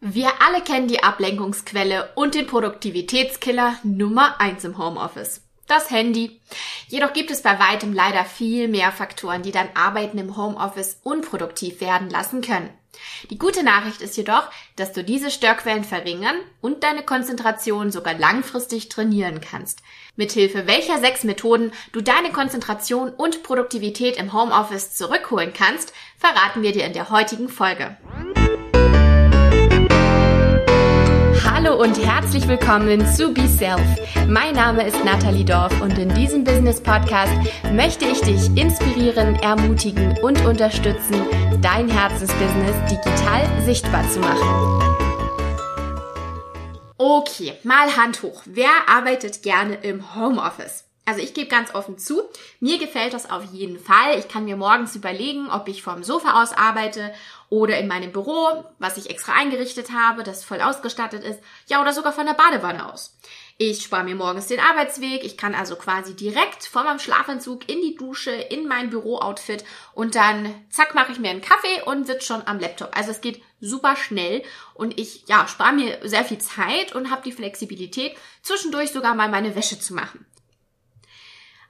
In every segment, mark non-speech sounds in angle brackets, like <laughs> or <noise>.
Wir alle kennen die Ablenkungsquelle und den Produktivitätskiller Nummer eins im Homeoffice. Das Handy. Jedoch gibt es bei weitem leider viel mehr Faktoren, die dein Arbeiten im Homeoffice unproduktiv werden lassen können. Die gute Nachricht ist jedoch, dass du diese Störquellen verringern und deine Konzentration sogar langfristig trainieren kannst. Mithilfe welcher sechs Methoden du deine Konzentration und Produktivität im Homeoffice zurückholen kannst, verraten wir dir in der heutigen Folge. Hallo und herzlich willkommen zu Be Self. Mein Name ist Nathalie Dorf und in diesem Business Podcast möchte ich dich inspirieren, ermutigen und unterstützen, dein Herzensbusiness digital sichtbar zu machen. Okay, mal Hand hoch. Wer arbeitet gerne im Homeoffice? Also ich gebe ganz offen zu, mir gefällt das auf jeden Fall. Ich kann mir morgens überlegen, ob ich vom Sofa aus arbeite oder in meinem Büro, was ich extra eingerichtet habe, das voll ausgestattet ist, ja oder sogar von der Badewanne aus. Ich spare mir morgens den Arbeitsweg, ich kann also quasi direkt von meinem Schlafanzug in die Dusche, in mein Bürooutfit und dann zack mache ich mir einen Kaffee und sitze schon am Laptop. Also es geht super schnell und ich ja, spare mir sehr viel Zeit und habe die Flexibilität, zwischendurch sogar mal meine Wäsche zu machen.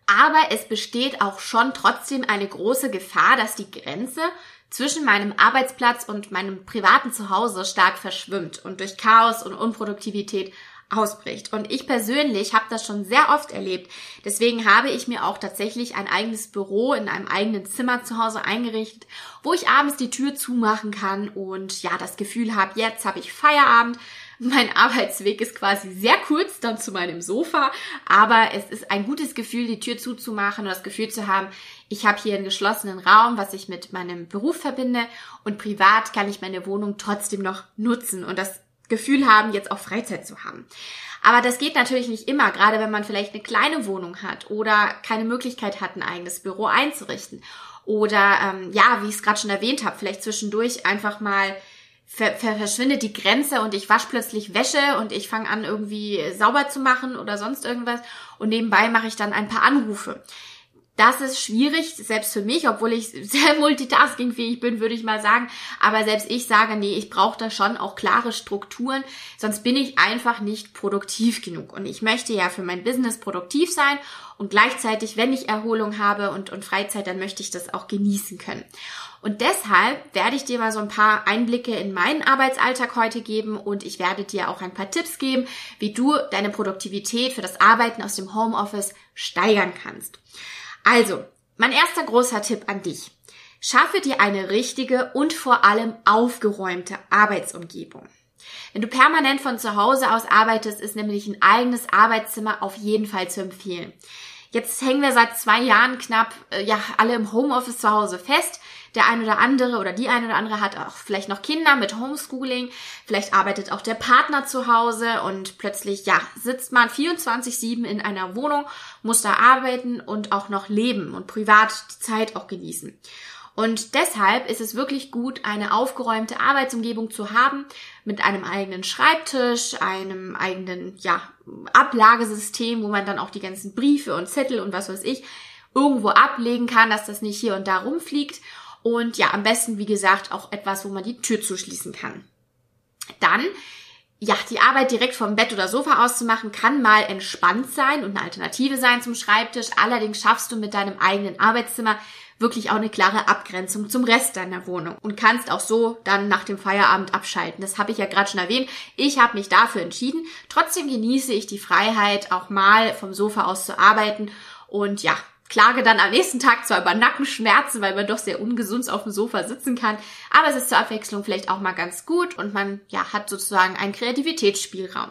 Aber es besteht auch schon trotzdem eine große Gefahr, dass die Grenze zwischen meinem Arbeitsplatz und meinem privaten Zuhause stark verschwimmt und durch Chaos und Unproduktivität ausbricht. Und ich persönlich habe das schon sehr oft erlebt. Deswegen habe ich mir auch tatsächlich ein eigenes Büro in einem eigenen Zimmer zu Hause eingerichtet, wo ich abends die Tür zumachen kann und ja, das Gefühl habe, jetzt habe ich Feierabend, mein Arbeitsweg ist quasi sehr kurz dann zu meinem Sofa, aber es ist ein gutes Gefühl, die Tür zuzumachen und das Gefühl zu haben, ich habe hier einen geschlossenen Raum, was ich mit meinem Beruf verbinde und privat kann ich meine Wohnung trotzdem noch nutzen und das Gefühl haben, jetzt auch Freizeit zu haben. Aber das geht natürlich nicht immer, gerade wenn man vielleicht eine kleine Wohnung hat oder keine Möglichkeit hat, ein eigenes Büro einzurichten. Oder ähm, ja, wie ich es gerade schon erwähnt habe, vielleicht zwischendurch einfach mal ver verschwindet die Grenze und ich wasche plötzlich Wäsche und ich fange an irgendwie sauber zu machen oder sonst irgendwas und nebenbei mache ich dann ein paar Anrufe. Das ist schwierig, selbst für mich, obwohl ich <laughs> sehr multitaskingfähig bin, würde ich mal sagen. Aber selbst ich sage, nee, ich brauche da schon auch klare Strukturen, sonst bin ich einfach nicht produktiv genug. Und ich möchte ja für mein Business produktiv sein und gleichzeitig, wenn ich Erholung habe und, und Freizeit, dann möchte ich das auch genießen können. Und deshalb werde ich dir mal so ein paar Einblicke in meinen Arbeitsalltag heute geben und ich werde dir auch ein paar Tipps geben, wie du deine Produktivität für das Arbeiten aus dem Homeoffice steigern kannst. Also, mein erster großer Tipp an dich. Schaffe dir eine richtige und vor allem aufgeräumte Arbeitsumgebung. Wenn du permanent von zu Hause aus arbeitest, ist nämlich ein eigenes Arbeitszimmer auf jeden Fall zu empfehlen. Jetzt hängen wir seit zwei Jahren knapp, äh, ja, alle im Homeoffice zu Hause fest. Der ein oder andere oder die ein oder andere hat auch vielleicht noch Kinder mit Homeschooling. Vielleicht arbeitet auch der Partner zu Hause und plötzlich, ja, sitzt man 24-7 in einer Wohnung, muss da arbeiten und auch noch leben und privat die Zeit auch genießen. Und deshalb ist es wirklich gut, eine aufgeräumte Arbeitsumgebung zu haben mit einem eigenen Schreibtisch, einem eigenen, ja, Ablagesystem, wo man dann auch die ganzen Briefe und Zettel und was weiß ich irgendwo ablegen kann, dass das nicht hier und da rumfliegt. Und ja, am besten, wie gesagt, auch etwas, wo man die Tür zuschließen kann. Dann ja, die Arbeit direkt vom Bett oder Sofa aus zu machen, kann mal entspannt sein und eine Alternative sein zum Schreibtisch. Allerdings schaffst du mit deinem eigenen Arbeitszimmer wirklich auch eine klare Abgrenzung zum Rest deiner Wohnung und kannst auch so dann nach dem Feierabend abschalten. Das habe ich ja gerade schon erwähnt. Ich habe mich dafür entschieden. Trotzdem genieße ich die Freiheit, auch mal vom Sofa aus zu arbeiten und ja, klage dann am nächsten Tag zwar über Nackenschmerzen, weil man doch sehr ungesund auf dem Sofa sitzen kann, aber es ist zur Abwechslung vielleicht auch mal ganz gut und man ja hat sozusagen einen Kreativitätsspielraum.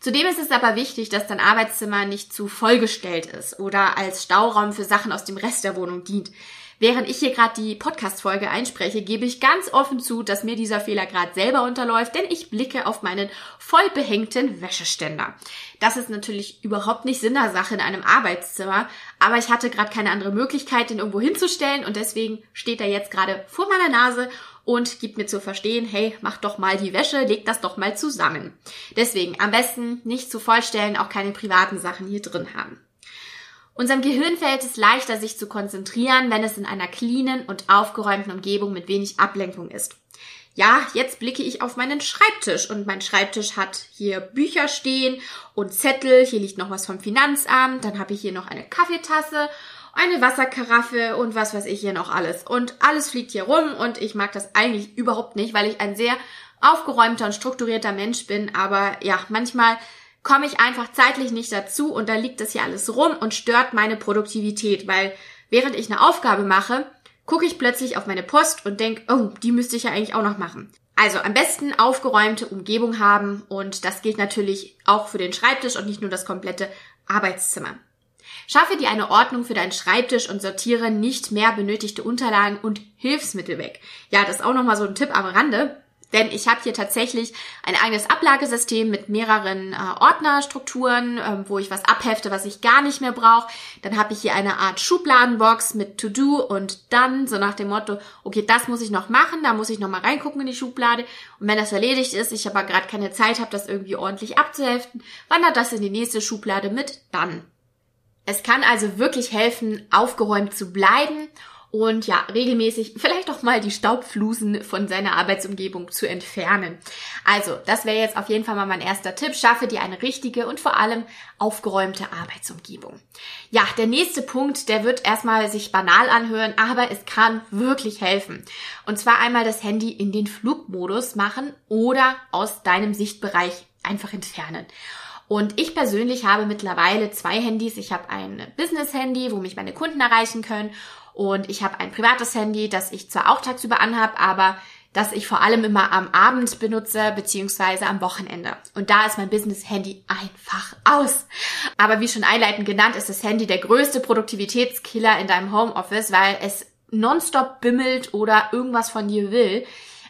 Zudem ist es aber wichtig, dass dein Arbeitszimmer nicht zu vollgestellt ist oder als Stauraum für Sachen aus dem Rest der Wohnung dient. Während ich hier gerade die Podcast-Folge einspreche, gebe ich ganz offen zu, dass mir dieser Fehler gerade selber unterläuft, denn ich blicke auf meinen voll behängten Wäscheständer. Das ist natürlich überhaupt nicht Sinn der Sache in einem Arbeitszimmer, aber ich hatte gerade keine andere Möglichkeit, den irgendwo hinzustellen und deswegen steht er jetzt gerade vor meiner Nase und gibt mir zu verstehen, hey, mach doch mal die Wäsche, leg das doch mal zusammen. Deswegen am besten nicht zu vollstellen, auch keine privaten Sachen hier drin haben. Unserem Gehirn fällt es leichter, sich zu konzentrieren, wenn es in einer cleanen und aufgeräumten Umgebung mit wenig Ablenkung ist. Ja, jetzt blicke ich auf meinen Schreibtisch und mein Schreibtisch hat hier Bücher stehen und Zettel, hier liegt noch was vom Finanzamt, dann habe ich hier noch eine Kaffeetasse, eine Wasserkaraffe und was weiß ich hier noch alles. Und alles fliegt hier rum und ich mag das eigentlich überhaupt nicht, weil ich ein sehr aufgeräumter und strukturierter Mensch bin, aber ja, manchmal komme ich einfach zeitlich nicht dazu und da liegt das hier alles rum und stört meine Produktivität, weil während ich eine Aufgabe mache, gucke ich plötzlich auf meine Post und denke, oh, die müsste ich ja eigentlich auch noch machen. Also am besten aufgeräumte Umgebung haben und das gilt natürlich auch für den Schreibtisch und nicht nur das komplette Arbeitszimmer. Schaffe dir eine Ordnung für deinen Schreibtisch und sortiere nicht mehr benötigte Unterlagen und Hilfsmittel weg. Ja, das ist auch nochmal so ein Tipp am Rande. Denn ich habe hier tatsächlich ein eigenes Ablagesystem mit mehreren äh, Ordnerstrukturen, äh, wo ich was abhefte, was ich gar nicht mehr brauche. Dann habe ich hier eine Art Schubladenbox mit To-Do und dann so nach dem Motto, okay, das muss ich noch machen, da muss ich noch mal reingucken in die Schublade. Und wenn das erledigt ist, ich aber gerade keine Zeit habe, das irgendwie ordentlich abzuheften, wandert das in die nächste Schublade mit dann. Es kann also wirklich helfen, aufgeräumt zu bleiben und ja, regelmäßig vielleicht auch mal die Staubflusen von seiner Arbeitsumgebung zu entfernen. Also, das wäre jetzt auf jeden Fall mal mein erster Tipp. Schaffe dir eine richtige und vor allem aufgeräumte Arbeitsumgebung. Ja, der nächste Punkt, der wird erstmal sich banal anhören, aber es kann wirklich helfen. Und zwar einmal das Handy in den Flugmodus machen oder aus deinem Sichtbereich einfach entfernen. Und ich persönlich habe mittlerweile zwei Handys. Ich habe ein Business-Handy, wo mich meine Kunden erreichen können und ich habe ein privates Handy, das ich zwar auch tagsüber anhab, aber das ich vor allem immer am Abend benutze, beziehungsweise am Wochenende. Und da ist mein Business-Handy einfach aus. Aber wie schon einleitend genannt, ist das Handy der größte Produktivitätskiller in deinem Homeoffice, weil es nonstop bimmelt oder irgendwas von dir will.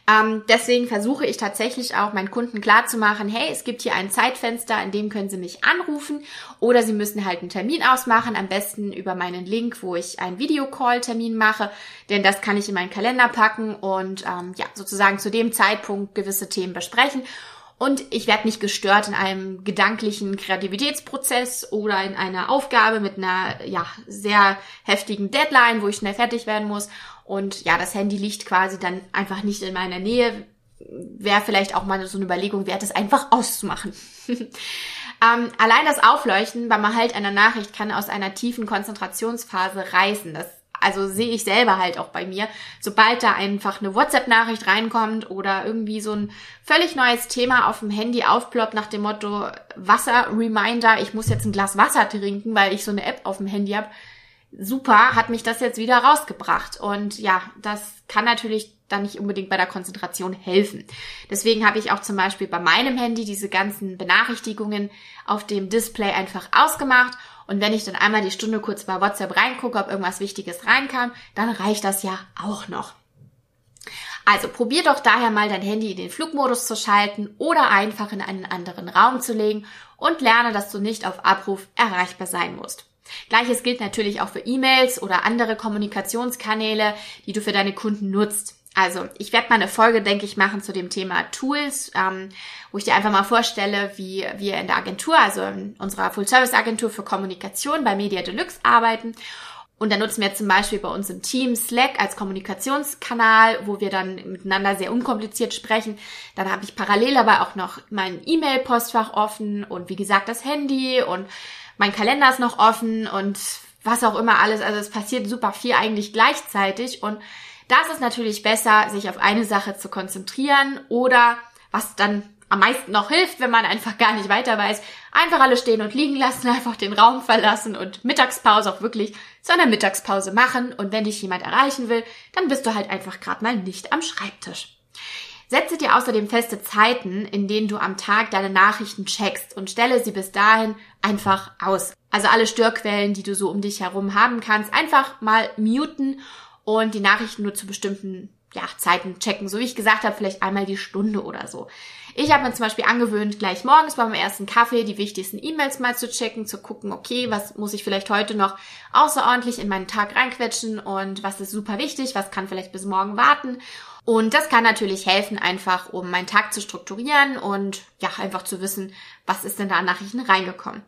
Ähm, deswegen versuche ich tatsächlich auch meinen Kunden klarzumachen, hey, es gibt hier ein Zeitfenster, in dem können sie mich anrufen oder sie müssen halt einen Termin ausmachen, am besten über meinen Link, wo ich einen Videocall-Termin mache, denn das kann ich in meinen Kalender packen und ähm, ja, sozusagen zu dem Zeitpunkt gewisse Themen besprechen. Und ich werde nicht gestört in einem gedanklichen Kreativitätsprozess oder in einer Aufgabe mit einer ja, sehr heftigen Deadline, wo ich schnell fertig werden muss. Und ja, das Handy liegt quasi dann einfach nicht in meiner Nähe. Wäre vielleicht auch mal so eine Überlegung wert, es einfach auszumachen. <laughs> ähm, allein das Aufleuchten beim Erhalt einer Nachricht kann aus einer tiefen Konzentrationsphase reißen. Das also sehe ich selber halt auch bei mir, sobald da einfach eine WhatsApp-Nachricht reinkommt oder irgendwie so ein völlig neues Thema auf dem Handy aufploppt nach dem Motto Wasser-Reminder, ich muss jetzt ein Glas Wasser trinken, weil ich so eine App auf dem Handy habe, super, hat mich das jetzt wieder rausgebracht. Und ja, das kann natürlich dann nicht unbedingt bei der Konzentration helfen. Deswegen habe ich auch zum Beispiel bei meinem Handy diese ganzen Benachrichtigungen auf dem Display einfach ausgemacht. Und wenn ich dann einmal die Stunde kurz bei WhatsApp reingucke, ob irgendwas Wichtiges reinkam, dann reicht das ja auch noch. Also probier doch daher mal dein Handy in den Flugmodus zu schalten oder einfach in einen anderen Raum zu legen und lerne, dass du nicht auf Abruf erreichbar sein musst. Gleiches gilt natürlich auch für E-Mails oder andere Kommunikationskanäle, die du für deine Kunden nutzt. Also ich werde mal eine Folge, denke ich, machen zu dem Thema Tools, ähm, wo ich dir einfach mal vorstelle, wie wir in der Agentur, also in unserer Full-Service-Agentur für Kommunikation bei Media Deluxe arbeiten. Und da nutzen wir zum Beispiel bei uns im Team Slack als Kommunikationskanal, wo wir dann miteinander sehr unkompliziert sprechen. Dann habe ich parallel aber auch noch mein E-Mail-Postfach offen und wie gesagt das Handy und mein Kalender ist noch offen und was auch immer alles. Also es passiert super viel eigentlich gleichzeitig und da ist natürlich besser, sich auf eine Sache zu konzentrieren oder was dann am meisten noch hilft, wenn man einfach gar nicht weiter weiß, einfach alle stehen und liegen lassen, <laughs> einfach den Raum verlassen und Mittagspause auch wirklich zu einer Mittagspause machen und wenn dich jemand erreichen will, dann bist du halt einfach gerade mal nicht am Schreibtisch. Setze dir außerdem feste Zeiten, in denen du am Tag deine Nachrichten checkst und stelle sie bis dahin einfach aus. Also alle Störquellen, die du so um dich herum haben kannst, einfach mal muten und die Nachrichten nur zu bestimmten ja, Zeiten checken. So wie ich gesagt habe, vielleicht einmal die Stunde oder so. Ich habe mir zum Beispiel angewöhnt, gleich morgens beim ersten Kaffee die wichtigsten E-Mails mal zu checken, zu gucken, okay, was muss ich vielleicht heute noch außerordentlich in meinen Tag reinquetschen und was ist super wichtig, was kann vielleicht bis morgen warten. Und das kann natürlich helfen, einfach um meinen Tag zu strukturieren und ja, einfach zu wissen, was ist denn da an Nachrichten reingekommen.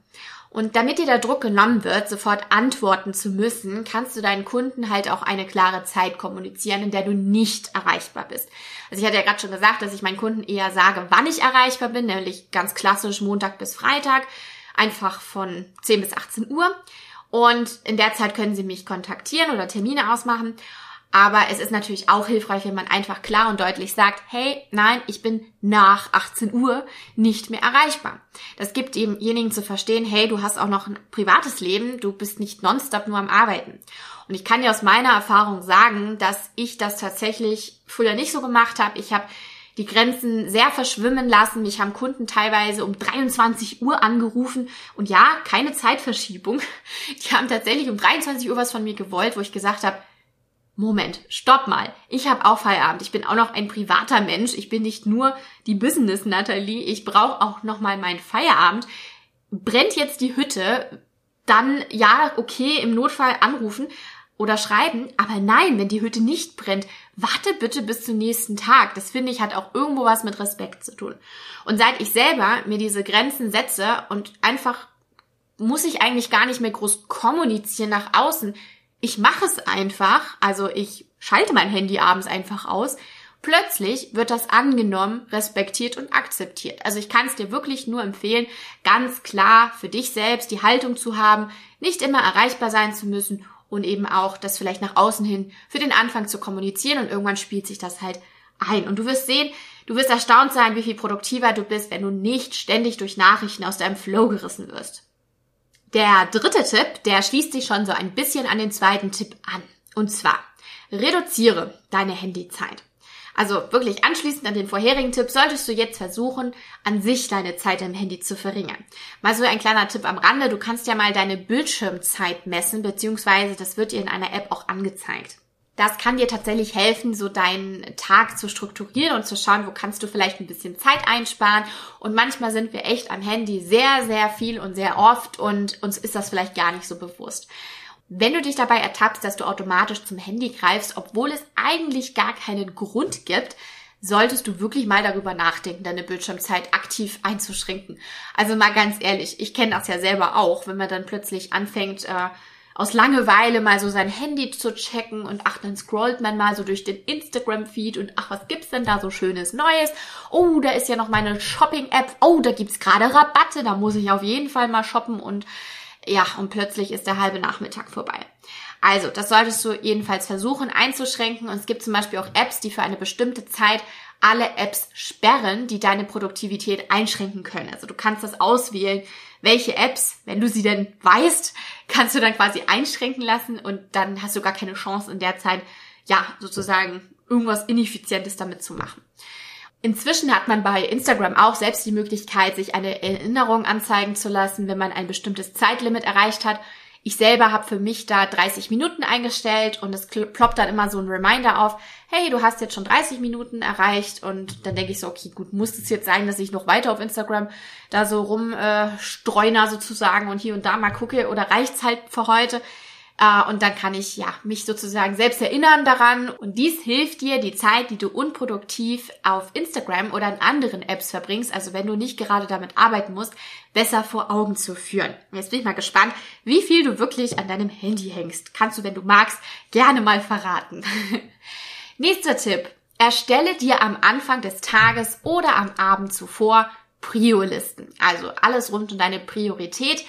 Und damit dir der Druck genommen wird, sofort antworten zu müssen, kannst du deinen Kunden halt auch eine klare Zeit kommunizieren, in der du nicht erreichbar bist. Also ich hatte ja gerade schon gesagt, dass ich meinen Kunden eher sage, wann ich erreichbar bin, nämlich ganz klassisch Montag bis Freitag, einfach von 10 bis 18 Uhr. Und in der Zeit können sie mich kontaktieren oder Termine ausmachen. Aber es ist natürlich auch hilfreich, wenn man einfach klar und deutlich sagt, hey, nein, ich bin nach 18 Uhr nicht mehr erreichbar. Das gibt demjenigen zu verstehen, hey, du hast auch noch ein privates Leben, du bist nicht nonstop nur am Arbeiten. Und ich kann dir aus meiner Erfahrung sagen, dass ich das tatsächlich früher nicht so gemacht habe. Ich habe die Grenzen sehr verschwimmen lassen. Mich haben Kunden teilweise um 23 Uhr angerufen und ja, keine Zeitverschiebung. <laughs> Die haben tatsächlich um 23 Uhr was von mir gewollt, wo ich gesagt habe, Moment, stopp mal. Ich habe auch Feierabend. Ich bin auch noch ein privater Mensch. Ich bin nicht nur die Business Natalie. Ich brauche auch noch mal meinen Feierabend. Brennt jetzt die Hütte, dann ja, okay, im Notfall anrufen oder schreiben, aber nein, wenn die Hütte nicht brennt, warte bitte bis zum nächsten Tag. Das finde ich hat auch irgendwo was mit Respekt zu tun. Und seit ich selber mir diese Grenzen setze und einfach muss ich eigentlich gar nicht mehr groß kommunizieren nach außen, ich mache es einfach, also ich schalte mein Handy abends einfach aus, plötzlich wird das angenommen, respektiert und akzeptiert. Also ich kann es dir wirklich nur empfehlen, ganz klar für dich selbst die Haltung zu haben, nicht immer erreichbar sein zu müssen und eben auch das vielleicht nach außen hin für den Anfang zu kommunizieren und irgendwann spielt sich das halt ein. Und du wirst sehen, du wirst erstaunt sein, wie viel produktiver du bist, wenn du nicht ständig durch Nachrichten aus deinem Flow gerissen wirst. Der dritte Tipp, der schließt sich schon so ein bisschen an den zweiten Tipp an. Und zwar, reduziere deine Handyzeit. Also wirklich anschließend an den vorherigen Tipp solltest du jetzt versuchen, an sich deine Zeit am Handy zu verringern. Mal so ein kleiner Tipp am Rande, du kannst ja mal deine Bildschirmzeit messen, beziehungsweise das wird dir in einer App auch angezeigt. Das kann dir tatsächlich helfen, so deinen Tag zu strukturieren und zu schauen, wo kannst du vielleicht ein bisschen Zeit einsparen. Und manchmal sind wir echt am Handy sehr, sehr viel und sehr oft und uns ist das vielleicht gar nicht so bewusst. Wenn du dich dabei ertappst, dass du automatisch zum Handy greifst, obwohl es eigentlich gar keinen Grund gibt, solltest du wirklich mal darüber nachdenken, deine Bildschirmzeit aktiv einzuschränken. Also mal ganz ehrlich, ich kenne das ja selber auch, wenn man dann plötzlich anfängt, äh, aus Langeweile mal so sein Handy zu checken und ach, dann scrollt man mal so durch den Instagram-Feed und ach, was gibt's denn da so schönes Neues? Oh, da ist ja noch meine Shopping-App. Oh, da gibt's gerade Rabatte. Da muss ich auf jeden Fall mal shoppen und ja, und plötzlich ist der halbe Nachmittag vorbei. Also, das solltest du jedenfalls versuchen einzuschränken. Und es gibt zum Beispiel auch Apps, die für eine bestimmte Zeit alle Apps sperren, die deine Produktivität einschränken können. Also du kannst das auswählen, welche Apps, wenn du sie denn weißt, kannst du dann quasi einschränken lassen und dann hast du gar keine Chance in der Zeit, ja, sozusagen irgendwas Ineffizientes damit zu machen. Inzwischen hat man bei Instagram auch selbst die Möglichkeit, sich eine Erinnerung anzeigen zu lassen, wenn man ein bestimmtes Zeitlimit erreicht hat. Ich selber habe für mich da 30 Minuten eingestellt und es ploppt dann immer so ein Reminder auf, hey, du hast jetzt schon 30 Minuten erreicht und dann denke ich so, okay, gut, muss es jetzt sein, dass ich noch weiter auf Instagram da so rumstreuner äh, sozusagen und hier und da mal gucke oder reicht's halt für heute? Äh, und dann kann ich ja mich sozusagen selbst erinnern daran. Und dies hilft dir, die Zeit, die du unproduktiv auf Instagram oder in anderen Apps verbringst, also wenn du nicht gerade damit arbeiten musst, besser vor Augen zu führen. Jetzt bin ich mal gespannt, wie viel du wirklich an deinem Handy hängst. Kannst du, wenn du magst, gerne mal verraten. <laughs> Nächster Tipp. Erstelle dir am Anfang des Tages oder am Abend zuvor Prio-Listen. Also alles rund um deine Priorität.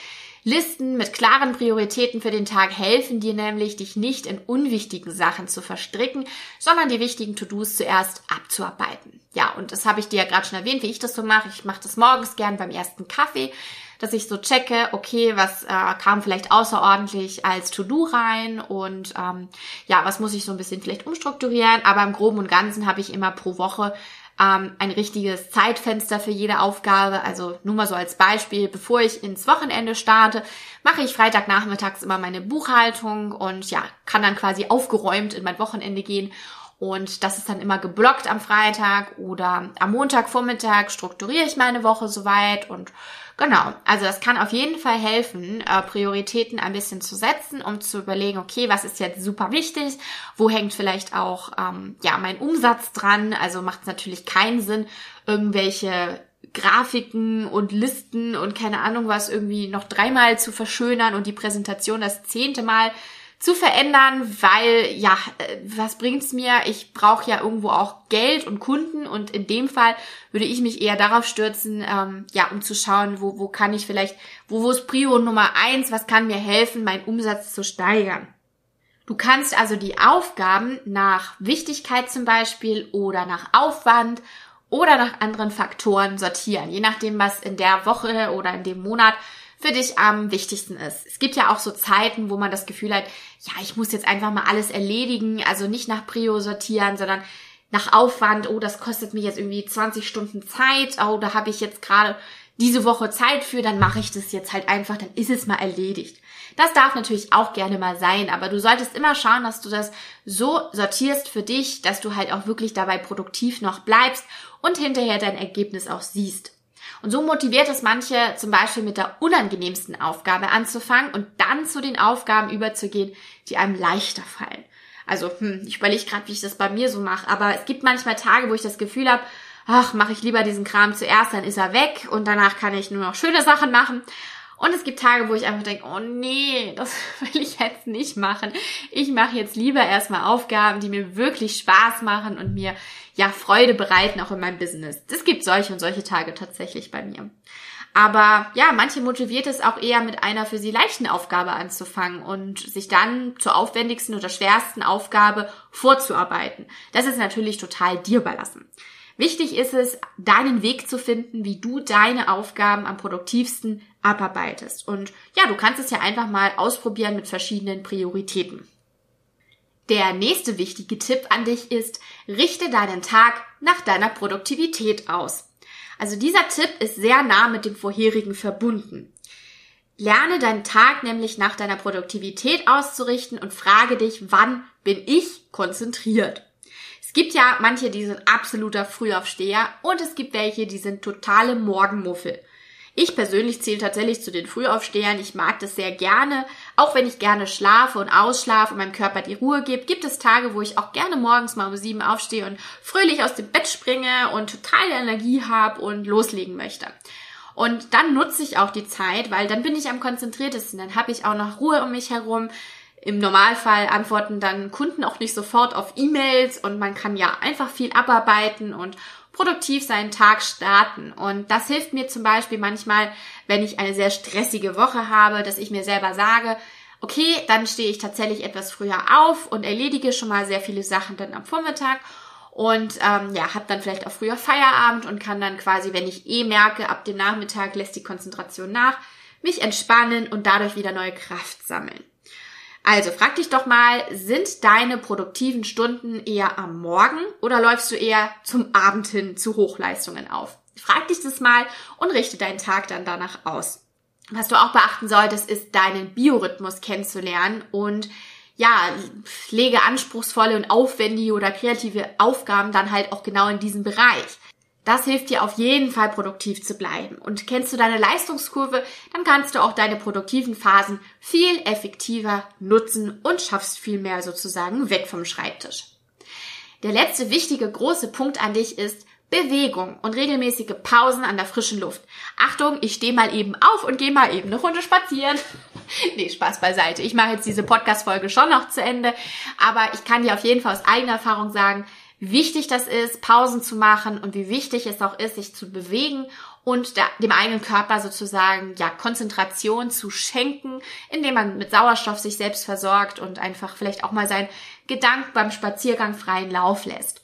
Listen mit klaren Prioritäten für den Tag helfen dir nämlich, dich nicht in unwichtigen Sachen zu verstricken, sondern die wichtigen To-Dos zuerst abzuarbeiten. Ja, und das habe ich dir ja gerade schon erwähnt, wie ich das so mache. Ich mache das morgens gern beim ersten Kaffee, dass ich so checke, okay, was äh, kam vielleicht außerordentlich als To-Do rein und ähm, ja, was muss ich so ein bisschen vielleicht umstrukturieren. Aber im Groben und Ganzen habe ich immer pro Woche ähm, ein richtiges Zeitfenster für jede Aufgabe. Also nur mal so als Beispiel, bevor ich ins Wochenende starte, mache ich Freitagnachmittags immer meine Buchhaltung und ja, kann dann quasi aufgeräumt in mein Wochenende gehen. Und das ist dann immer geblockt am Freitag oder am Montagvormittag strukturiere ich meine Woche soweit und Genau, also das kann auf jeden Fall helfen, äh, Prioritäten ein bisschen zu setzen, um zu überlegen, okay, was ist jetzt super wichtig, wo hängt vielleicht auch ähm, ja mein Umsatz dran. Also macht es natürlich keinen Sinn, irgendwelche Grafiken und Listen und keine Ahnung was irgendwie noch dreimal zu verschönern und die Präsentation das zehnte Mal zu verändern, weil ja, äh, was bringt's mir? Ich brauche ja irgendwo auch Geld und Kunden und in dem Fall würde ich mich eher darauf stürzen, ähm, ja, um zu schauen, wo, wo kann ich vielleicht, wo, wo ist Prio Nummer eins, was kann mir helfen, meinen Umsatz zu steigern. Du kannst also die Aufgaben nach Wichtigkeit zum Beispiel oder nach Aufwand oder nach anderen Faktoren sortieren, je nachdem, was in der Woche oder in dem Monat für dich am wichtigsten ist. Es gibt ja auch so Zeiten, wo man das Gefühl hat, ja, ich muss jetzt einfach mal alles erledigen, also nicht nach Prio sortieren, sondern nach Aufwand, oh, das kostet mir jetzt irgendwie 20 Stunden Zeit, oh, da habe ich jetzt gerade diese Woche Zeit für, dann mache ich das jetzt halt einfach, dann ist es mal erledigt. Das darf natürlich auch gerne mal sein, aber du solltest immer schauen, dass du das so sortierst für dich, dass du halt auch wirklich dabei produktiv noch bleibst und hinterher dein Ergebnis auch siehst. Und so motiviert es manche zum Beispiel mit der unangenehmsten Aufgabe anzufangen und dann zu den Aufgaben überzugehen, die einem leichter fallen. Also, hm, ich überlege gerade, wie ich das bei mir so mache, aber es gibt manchmal Tage, wo ich das Gefühl habe, ach, mache ich lieber diesen Kram zuerst, dann ist er weg und danach kann ich nur noch schöne Sachen machen. Und es gibt Tage, wo ich einfach denke, oh nee, das <laughs> will ich jetzt nicht machen. Ich mache jetzt lieber erstmal Aufgaben, die mir wirklich Spaß machen und mir ja Freude bereiten, auch in meinem Business. Es gibt solche und solche Tage tatsächlich bei mir. Aber ja, manche motiviert es auch eher mit einer für sie leichten Aufgabe anzufangen und sich dann zur aufwendigsten oder schwersten Aufgabe vorzuarbeiten. Das ist natürlich total dir überlassen. Wichtig ist es, deinen Weg zu finden, wie du deine Aufgaben am produktivsten abarbeitest. Und ja, du kannst es ja einfach mal ausprobieren mit verschiedenen Prioritäten. Der nächste wichtige Tipp an dich ist, richte deinen Tag nach deiner Produktivität aus. Also dieser Tipp ist sehr nah mit dem vorherigen verbunden. Lerne deinen Tag nämlich nach deiner Produktivität auszurichten und frage dich, wann bin ich konzentriert? Es gibt ja manche, die sind absoluter Frühaufsteher und es gibt welche, die sind totale Morgenmuffel. Ich persönlich zähle tatsächlich zu den Frühaufstehern. Ich mag das sehr gerne. Auch wenn ich gerne schlafe und ausschlafe und meinem Körper die Ruhe gebe, gibt es Tage, wo ich auch gerne morgens mal um sieben aufstehe und fröhlich aus dem Bett springe und totale Energie habe und loslegen möchte. Und dann nutze ich auch die Zeit, weil dann bin ich am konzentriertesten. Dann habe ich auch noch Ruhe um mich herum. Im Normalfall antworten dann Kunden auch nicht sofort auf E-Mails und man kann ja einfach viel abarbeiten und produktiv seinen Tag starten. Und das hilft mir zum Beispiel manchmal, wenn ich eine sehr stressige Woche habe, dass ich mir selber sage, okay, dann stehe ich tatsächlich etwas früher auf und erledige schon mal sehr viele Sachen dann am Vormittag und ähm, ja, habe dann vielleicht auch früher Feierabend und kann dann quasi, wenn ich eh merke, ab dem Nachmittag lässt die Konzentration nach, mich entspannen und dadurch wieder neue Kraft sammeln. Also frag dich doch mal, sind deine produktiven Stunden eher am Morgen oder läufst du eher zum Abend hin zu Hochleistungen auf? Frag dich das mal und richte deinen Tag dann danach aus. Was du auch beachten solltest, ist deinen Biorhythmus kennenzulernen und ja, lege anspruchsvolle und aufwendige oder kreative Aufgaben dann halt auch genau in diesem Bereich. Das hilft dir auf jeden Fall produktiv zu bleiben. Und kennst du deine Leistungskurve, dann kannst du auch deine produktiven Phasen viel effektiver nutzen und schaffst viel mehr sozusagen weg vom Schreibtisch. Der letzte wichtige große Punkt an dich ist Bewegung und regelmäßige Pausen an der frischen Luft. Achtung, ich stehe mal eben auf und gehe mal eben eine Runde spazieren. <laughs> nee, Spaß beiseite. Ich mache jetzt diese Podcast-Folge schon noch zu Ende, aber ich kann dir auf jeden Fall aus eigener Erfahrung sagen, wie wichtig das ist, Pausen zu machen und wie wichtig es auch ist, sich zu bewegen und dem eigenen Körper sozusagen ja Konzentration zu schenken, indem man mit Sauerstoff sich selbst versorgt und einfach vielleicht auch mal seinen Gedanken beim Spaziergang freien Lauf lässt.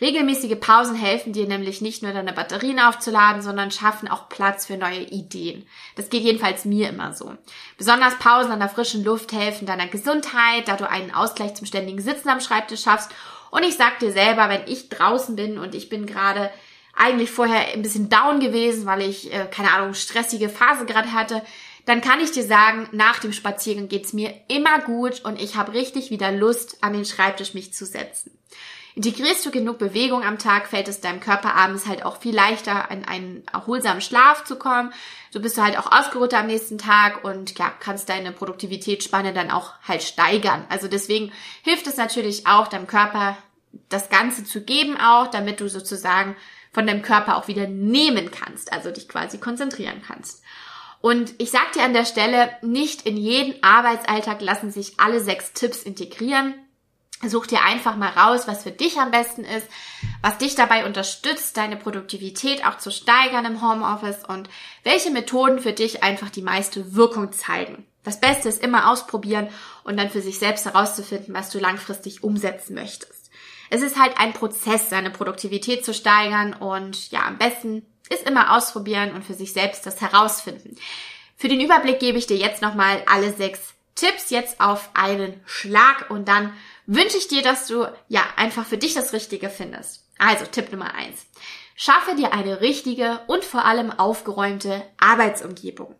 Regelmäßige Pausen helfen dir nämlich nicht nur deine Batterien aufzuladen, sondern schaffen auch Platz für neue Ideen. Das geht jedenfalls mir immer so. Besonders Pausen an der frischen Luft helfen deiner Gesundheit, da du einen Ausgleich zum ständigen Sitzen am Schreibtisch schaffst und ich sag dir selber, wenn ich draußen bin und ich bin gerade eigentlich vorher ein bisschen down gewesen, weil ich, äh, keine Ahnung, stressige Phase gerade hatte, dann kann ich dir sagen, nach dem Spaziergang geht's mir immer gut und ich habe richtig wieder Lust, an den Schreibtisch mich zu setzen. Integrierst du genug Bewegung am Tag, fällt es deinem Körper abends halt auch viel leichter, in einen erholsamen Schlaf zu kommen. So bist du halt auch ausgeruhter am nächsten Tag und ja, kannst deine Produktivitätsspanne dann auch halt steigern. Also deswegen hilft es natürlich auch deinem Körper, das Ganze zu geben auch, damit du sozusagen von deinem Körper auch wieder nehmen kannst, also dich quasi konzentrieren kannst. Und ich sag dir an der Stelle, nicht in jeden Arbeitsalltag lassen sich alle sechs Tipps integrieren. Such dir einfach mal raus, was für dich am besten ist, was dich dabei unterstützt, deine Produktivität auch zu steigern im Homeoffice und welche Methoden für dich einfach die meiste Wirkung zeigen. Das Beste ist immer ausprobieren und dann für sich selbst herauszufinden, was du langfristig umsetzen möchtest. Es ist halt ein Prozess, seine Produktivität zu steigern und ja, am besten ist immer ausprobieren und für sich selbst das herausfinden. Für den Überblick gebe ich dir jetzt nochmal alle sechs Tipps jetzt auf einen Schlag und dann wünsche ich dir, dass du ja einfach für dich das Richtige findest. Also Tipp Nummer eins: Schaffe dir eine richtige und vor allem aufgeräumte Arbeitsumgebung.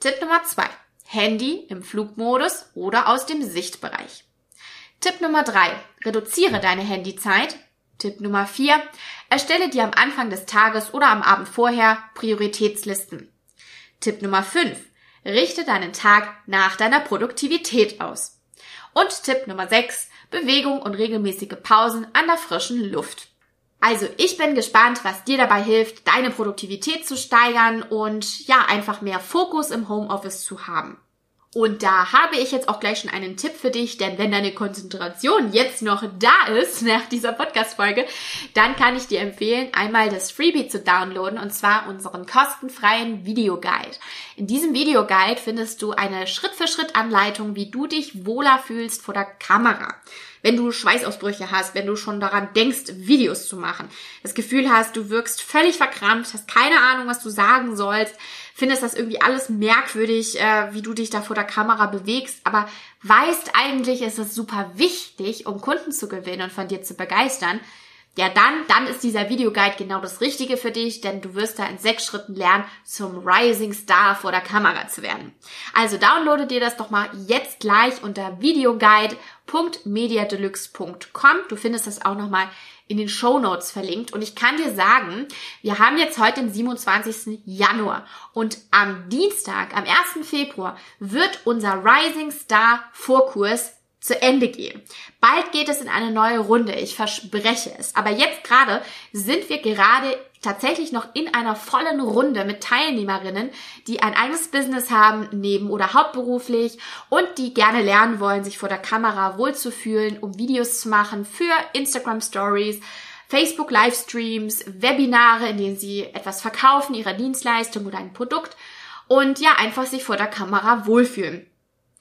Tipp Nummer zwei: Handy im Flugmodus oder aus dem Sichtbereich. Tipp Nummer drei: Reduziere deine Handyzeit. Tipp Nummer vier: Erstelle dir am Anfang des Tages oder am Abend vorher Prioritätslisten. Tipp Nummer fünf: Richte deinen Tag nach deiner Produktivität aus. Und Tipp Nummer 6, Bewegung und regelmäßige Pausen an der frischen Luft. Also ich bin gespannt, was dir dabei hilft, deine Produktivität zu steigern und ja, einfach mehr Fokus im Homeoffice zu haben. Und da habe ich jetzt auch gleich schon einen Tipp für dich, denn wenn deine Konzentration jetzt noch da ist <laughs> nach dieser Podcast-Folge, dann kann ich dir empfehlen, einmal das Freebie zu downloaden und zwar unseren kostenfreien Videoguide. In diesem Videoguide findest du eine Schritt-für-Schritt-Anleitung, wie du dich wohler fühlst vor der Kamera wenn du Schweißausbrüche hast, wenn du schon daran denkst, Videos zu machen, das Gefühl hast, du wirkst völlig verkrampft, hast keine Ahnung, was du sagen sollst, findest das irgendwie alles merkwürdig, äh, wie du dich da vor der Kamera bewegst, aber weißt eigentlich, ist es super wichtig, um Kunden zu gewinnen und von dir zu begeistern, ja, dann, dann ist dieser Videoguide genau das Richtige für dich, denn du wirst da in sechs Schritten lernen, zum Rising Star vor der Kamera zu werden. Also downloade dir das doch mal jetzt gleich unter videoguide.mediadeluxe.com. Du findest das auch nochmal in den Show Notes verlinkt. Und ich kann dir sagen, wir haben jetzt heute den 27. Januar und am Dienstag, am 1. Februar, wird unser Rising Star Vorkurs zu Ende gehen. Bald geht es in eine neue Runde, ich verspreche es. Aber jetzt gerade sind wir gerade tatsächlich noch in einer vollen Runde mit Teilnehmerinnen, die ein eigenes Business haben, neben oder hauptberuflich und die gerne lernen wollen, sich vor der Kamera wohlzufühlen, um Videos zu machen für Instagram Stories, Facebook Livestreams, Webinare, in denen sie etwas verkaufen, ihre Dienstleistung oder ein Produkt und ja, einfach sich vor der Kamera wohlfühlen.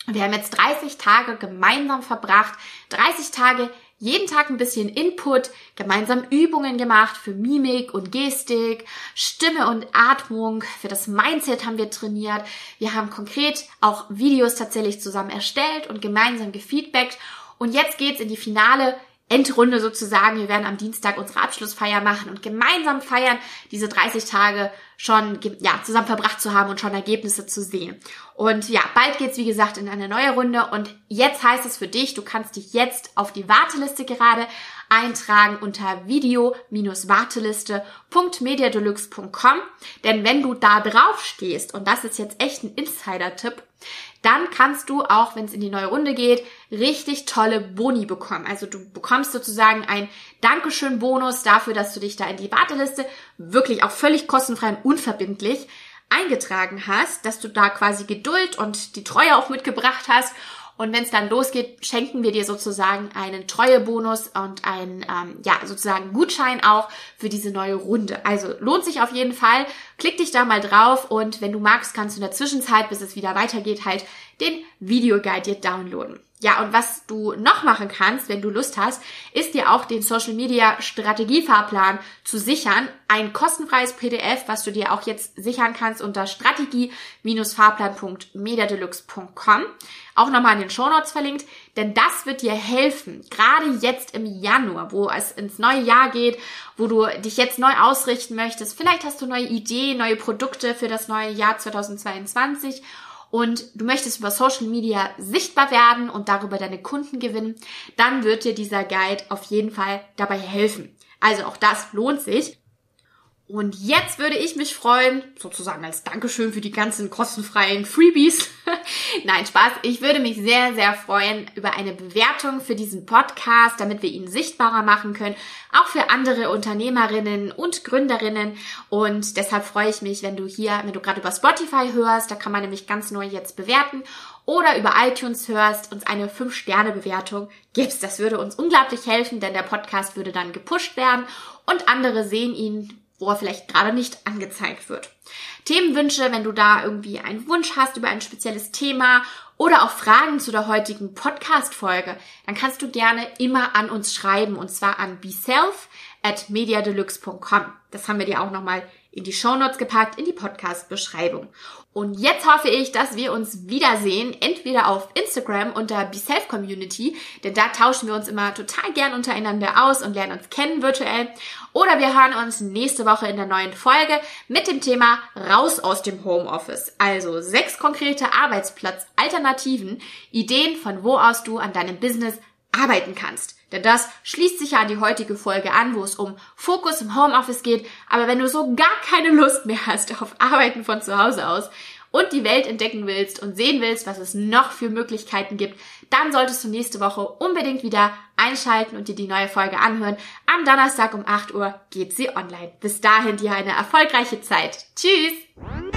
Wir haben jetzt 30 Tage gemeinsam verbracht, 30 Tage jeden Tag ein bisschen Input, gemeinsam Übungen gemacht für Mimik und Gestik, Stimme und Atmung, für das Mindset haben wir trainiert. Wir haben konkret auch Videos tatsächlich zusammen erstellt und gemeinsam gefeedbackt. Und jetzt geht's in die finale Endrunde sozusagen. Wir werden am Dienstag unsere Abschlussfeier machen und gemeinsam feiern, diese 30 Tage schon ja, zusammen verbracht zu haben und schon Ergebnisse zu sehen. Und ja, bald geht's wie gesagt in eine neue Runde und jetzt heißt es für dich, du kannst dich jetzt auf die Warteliste gerade eintragen unter video-warteliste.mediadeluxe.com, denn wenn du da drauf stehst und das ist jetzt echt ein Insider-Tipp, dann kannst du auch, wenn es in die neue Runde geht, richtig tolle Boni bekommen. Also du bekommst sozusagen ein Dankeschön-Bonus dafür, dass du dich da in die Warteliste wirklich auch völlig kostenfrei und unverbindlich eingetragen hast, dass du da quasi Geduld und die Treue auch mitgebracht hast und wenn es dann losgeht, schenken wir dir sozusagen einen Treuebonus und einen, ähm, ja, sozusagen Gutschein auch für diese neue Runde. Also lohnt sich auf jeden Fall. Klick dich da mal drauf und wenn du magst, kannst du in der Zwischenzeit, bis es wieder weitergeht, halt den Videoguide dir downloaden. Ja, und was du noch machen kannst, wenn du Lust hast, ist dir auch den Social Media Strategiefahrplan zu sichern. Ein kostenfreies PDF, was du dir auch jetzt sichern kannst unter strategie-fahrplan.mediadeluxe.com. Auch nochmal in den Show Notes verlinkt, denn das wird dir helfen, gerade jetzt im Januar, wo es ins neue Jahr geht, wo du dich jetzt neu ausrichten möchtest. Vielleicht hast du neue Ideen, neue Produkte für das neue Jahr 2022 und du möchtest über Social Media sichtbar werden und darüber deine Kunden gewinnen, dann wird dir dieser Guide auf jeden Fall dabei helfen. Also auch das lohnt sich. Und jetzt würde ich mich freuen, sozusagen als Dankeschön für die ganzen kostenfreien Freebies. <laughs> Nein, Spaß. Ich würde mich sehr, sehr freuen über eine Bewertung für diesen Podcast, damit wir ihn sichtbarer machen können. Auch für andere Unternehmerinnen und Gründerinnen. Und deshalb freue ich mich, wenn du hier, wenn du gerade über Spotify hörst, da kann man nämlich ganz neu jetzt bewerten oder über iTunes hörst, uns eine 5-Sterne-Bewertung gibst. Das würde uns unglaublich helfen, denn der Podcast würde dann gepusht werden und andere sehen ihn wo er vielleicht gerade nicht angezeigt wird. Themenwünsche, wenn du da irgendwie einen Wunsch hast über ein spezielles Thema oder auch Fragen zu der heutigen Podcast-Folge, dann kannst du gerne immer an uns schreiben und zwar an beself at mediadeluxe.com. Das haben wir dir auch nochmal in die Shownotes gepackt, in die Podcast-Beschreibung. Und jetzt hoffe ich, dass wir uns wiedersehen, entweder auf Instagram unter BeSelf Community, denn da tauschen wir uns immer total gern untereinander aus und lernen uns kennen virtuell. Oder wir hören uns nächste Woche in der neuen Folge mit dem Thema Raus aus dem Homeoffice. Also sechs konkrete Arbeitsplatz-Alternativen, Ideen von wo aus du an deinem Business arbeiten kannst. Denn das schließt sich ja an die heutige Folge an, wo es um Fokus im Homeoffice geht. Aber wenn du so gar keine Lust mehr hast auf Arbeiten von zu Hause aus und die Welt entdecken willst und sehen willst, was es noch für Möglichkeiten gibt, dann solltest du nächste Woche unbedingt wieder einschalten und dir die neue Folge anhören. Am Donnerstag um 8 Uhr geht sie online. Bis dahin dir eine erfolgreiche Zeit. Tschüss!